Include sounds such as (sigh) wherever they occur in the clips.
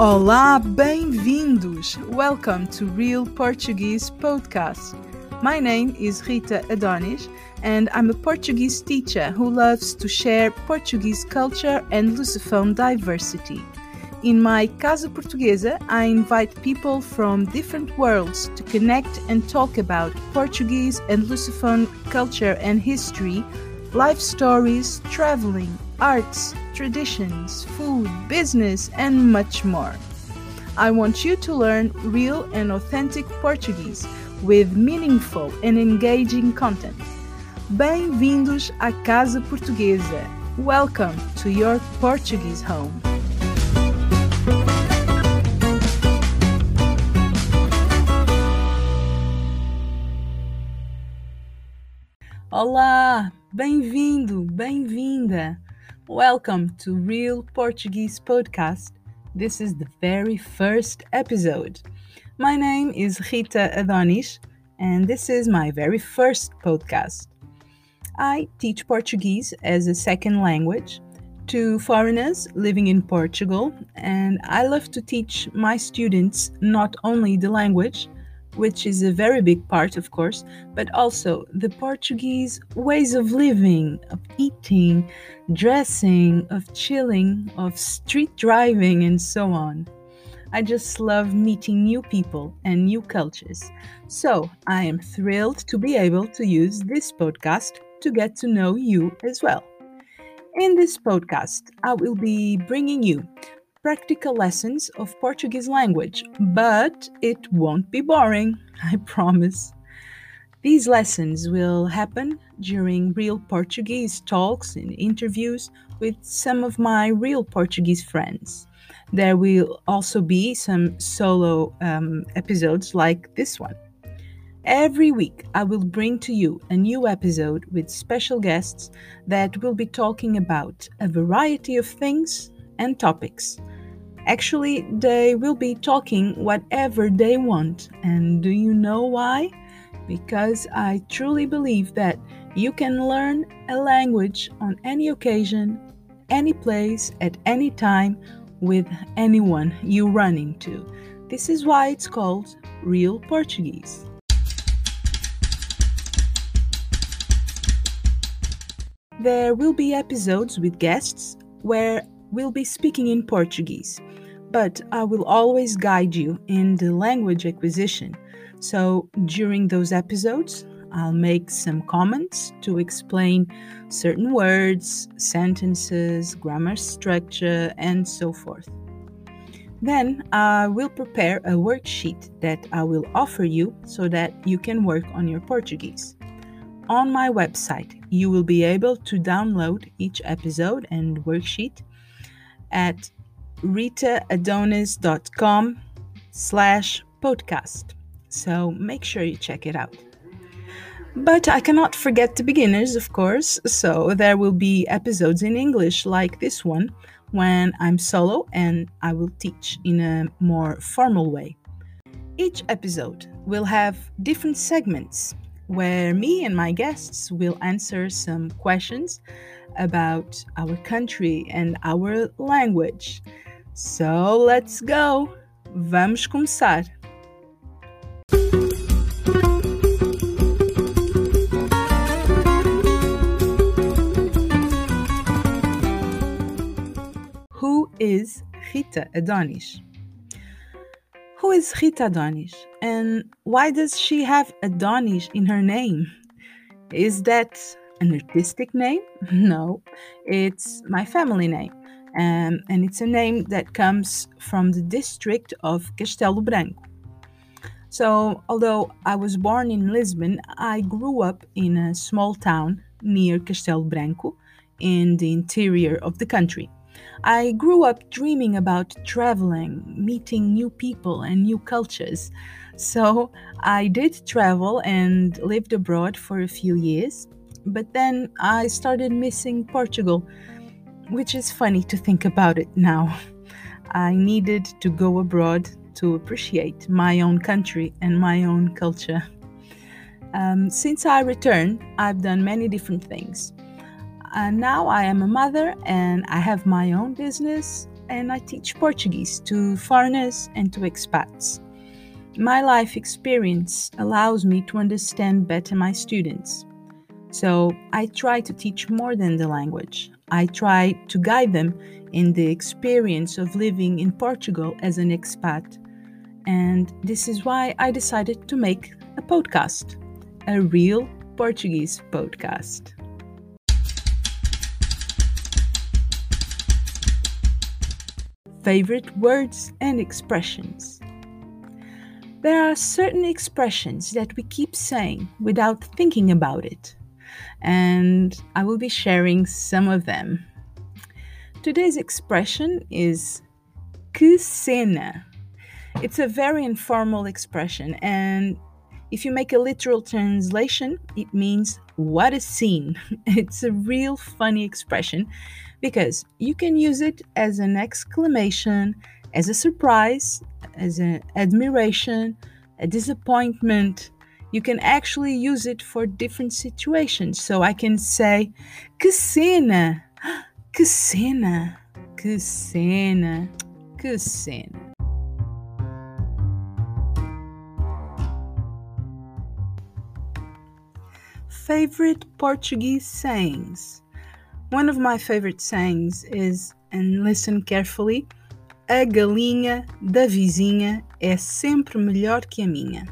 Olá, bem-vindos! Welcome to Real Portuguese Podcast. My name is Rita Adonis, and I'm a Portuguese teacher who loves to share Portuguese culture and Lusophone diversity. In my Casa Portuguesa, I invite people from different worlds to connect and talk about Portuguese and Lusophone culture and history, life stories, traveling, arts, traditions, food, business, and much more. I want you to learn real and authentic Portuguese with meaningful and engaging content. Bem-vindos à Casa Portuguesa. Welcome to your Portuguese home. Olá, bem-vindo, bem-vinda. Welcome to Real Portuguese Podcast. This is the very first episode. My name is Rita Adonis, and this is my very first podcast. I teach Portuguese as a second language to foreigners living in Portugal, and I love to teach my students not only the language which is a very big part, of course, but also the Portuguese ways of living, of eating, dressing, of chilling, of street driving, and so on. I just love meeting new people and new cultures. So I am thrilled to be able to use this podcast to get to know you as well. In this podcast, I will be bringing you practical lessons of Portuguese language, but it won't be boring, (laughs) I promise. These lessons will happen during real Portuguese talks and interviews with some of my real Portuguese friends. There will also be some solo um, episodes like this one. Every week, I will bring to you a new episode with special guests that will be talking about a variety of things and topics. Actually, they will be talking whatever they want. And do you know why? Because I truly believe that you can learn a language on any occasion, any place, at any time, with anyone you run into. This is why it's called Real Portuguese. There will be episodes with guests where we'll be speaking in Portuguese but I will always guide you in the language acquisition. So during those episodes, I'll make some comments to explain certain words, sentences, grammar structure, and so forth. Then I will prepare a worksheet that I will offer you so that you can work on your Portuguese. On my website, you will be able to download each episode and worksheet at ritaadonis.com slash podcast. So make sure you check it out. But I cannot forget the beginners, of course, so there will be episodes in English like this one when I'm solo and I will teach in a more formal way. Each episode will have different segments where me and my guests will answer some questions about our country and our language. So let's go! Vamos começar! Who is Rita Adonis? Who is Rita Adonis and why does she have Adonis in her name? Is that an artistic name? (laughs) No, it's my family name um, and it's a name that comes from the district of Castelo Branco. So, although I was born in Lisbon, I grew up in a small town near Castelo Branco in the interior of the country. I grew up dreaming about traveling, meeting new people and new cultures. So I did travel and lived abroad for a few years, but then I started missing Portugal which is funny to think about it now. I needed to go abroad to appreciate my own country and my own culture. Um, since I returned, I've done many different things. And now I am a mother and I have my own business and I teach Portuguese to foreigners and to expats. My life experience allows me to understand better my students. So I try to teach more than the language. I try to guide them in the experience of living in Portugal as an expat. And this is why I decided to make a podcast, a real Portuguese podcast. Favorite words and expressions. There are certain expressions that we keep saying without thinking about it, and I will be sharing some of them. Today's expression is que cena. It's a very informal expression, and if you make a literal translation, it means what a scene. (laughs) It's a real funny expression because you can use it as an exclamation, as a surprise, as an admiration, a disappointment. You can actually use it for different situations. So I can say, que cena, que cena, que cena, que cena. Favorite Portuguese sayings. One of my favorite sayings is, and listen carefully, a galinha da vizinha é sempre melhor que a minha.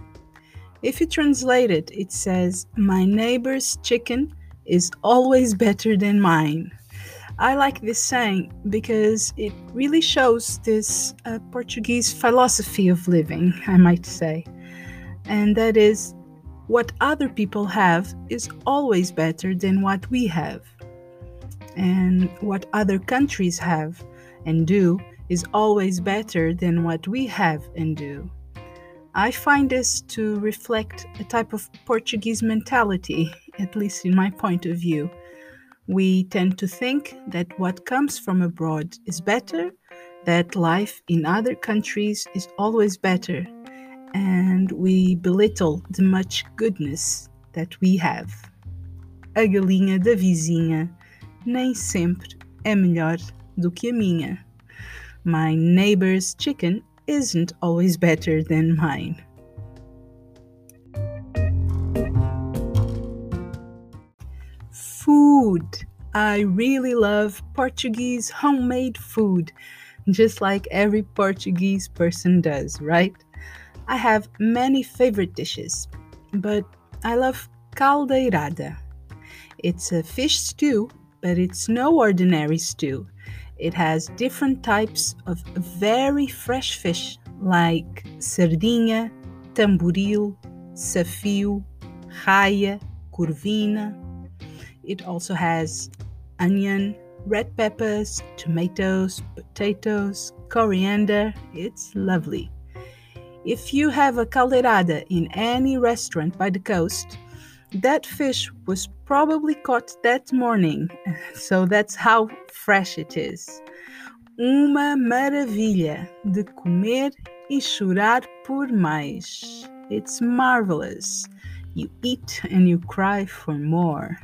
If you translate it, it says, My neighbor's chicken is always better than mine. I like this saying because it really shows this uh, Portuguese philosophy of living, I might say. And that is, what other people have is always better than what we have. And what other countries have and do is always better than what we have and do. I find this to reflect a type of Portuguese mentality, at least in my point of view. We tend to think that what comes from abroad is better, that life in other countries is always better, and we belittle the much goodness that we have. A galinha da vizinha nem sempre é melhor do que a minha. My neighbor's chicken isn't always better than mine. Food. I really love Portuguese homemade food, just like every Portuguese person does, right? I have many favorite dishes, but I love caldeirada. It's a fish stew, but it's no ordinary stew. It has different types of very fresh fish like sardinha, tamboril, safio, raia, corvina. It also has onion, red peppers, tomatoes, potatoes, coriander. It's lovely. If you have a caldeirada in any restaurant by the coast, that fish was probably caught that morning, (laughs) so that's how fresh it is. Uma maravilha de comer e chorar por mais. It's marvelous. You eat and you cry for more.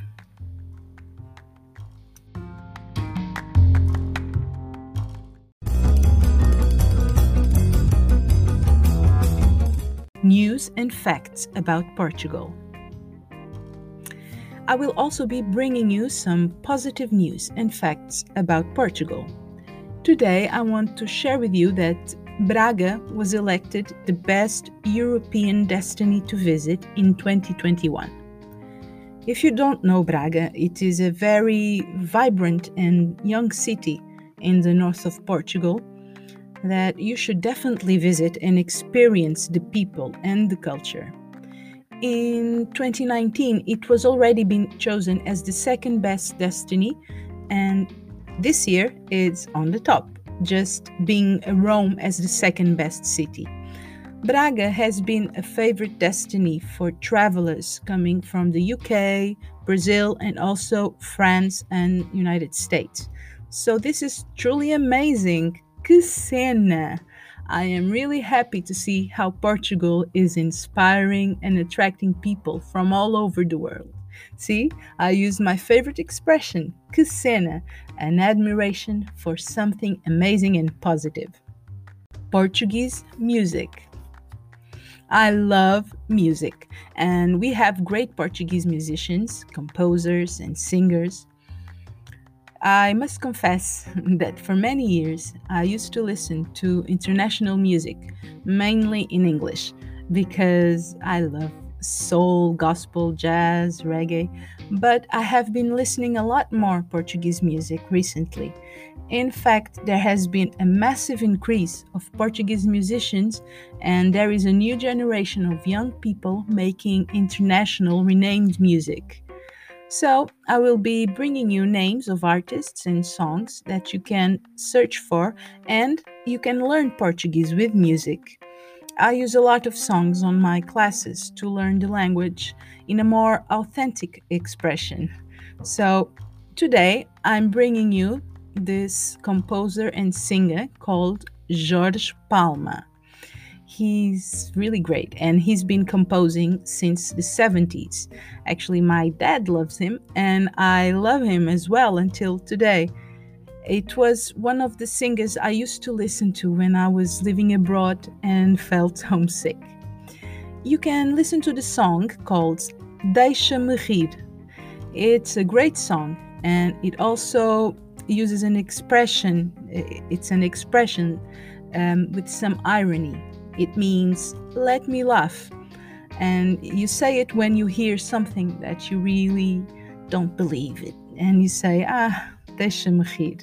news and facts about Portugal. I will also be bringing you some positive news and facts about Portugal. Today, I want to share with you that Braga was elected the best European destiny to visit in 2021. If you don't know Braga, it is a very vibrant and young city in the north of Portugal that you should definitely visit and experience the people and the culture. In 2019, it was already been chosen as the second best destiny, and this year it's on the top, just being Rome as the second best city. Braga has been a favorite destiny for travelers coming from the UK, Brazil, and also France and United States. So this is truly amazing Que cena! I am really happy to see how Portugal is inspiring and attracting people from all over the world. See, I use my favorite expression, cena, an admiration for something amazing and positive. Portuguese music. I love music, and we have great Portuguese musicians, composers, and singers. I must confess (laughs) that for many years I used to listen to international music, mainly in English, because I love soul, gospel, jazz, reggae, but I have been listening a lot more Portuguese music recently. In fact, there has been a massive increase of Portuguese musicians, and there is a new generation of young people making international renamed music. So, I will be bringing you names of artists and songs that you can search for, and you can learn Portuguese with music. I use a lot of songs on my classes to learn the language in a more authentic expression. So, today I'm bringing you this composer and singer called Jorge Palma. He's really great and he's been composing since the 70s. Actually, my dad loves him and I love him as well until today. It was one of the singers I used to listen to when I was living abroad and felt homesick. You can listen to the song called Deixa-me rir. It's a great song and it also uses an expression, it's an expression um, with some irony. It means let me laugh. And you say it when you hear something that you really don't believe it. And you say, ah, deixa-me.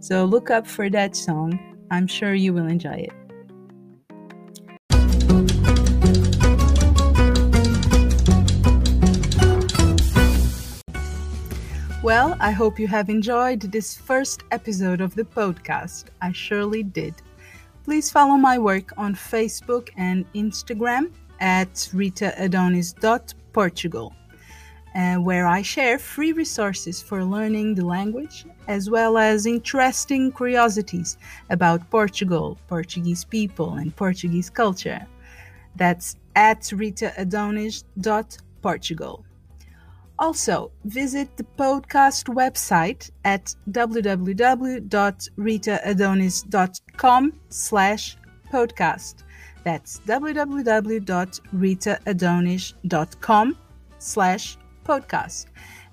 So look up for that song. I'm sure you will enjoy it. Well, I hope you have enjoyed this first episode of the podcast. I surely did. Please follow my work on Facebook and Instagram at ritaadonis.portugal uh, where I share free resources for learning the language as well as interesting curiosities about Portugal, Portuguese people, and Portuguese culture. That's at ritaadonis.portugal. Also, visit the podcast website at www.ritaadonis.com slash podcast. That's www.ritaadonis.com slash podcast.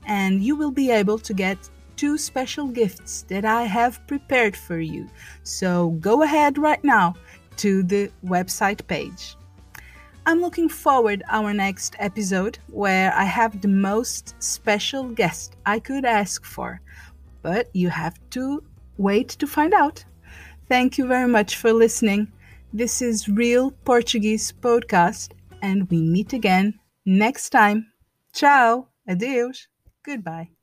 And you will be able to get two special gifts that I have prepared for you. So go ahead right now to the website page. I'm looking forward our next episode where I have the most special guest I could ask for. But you have to wait to find out. Thank you very much for listening. This is Real Portuguese Podcast and we meet again next time. Ciao, adeus, goodbye.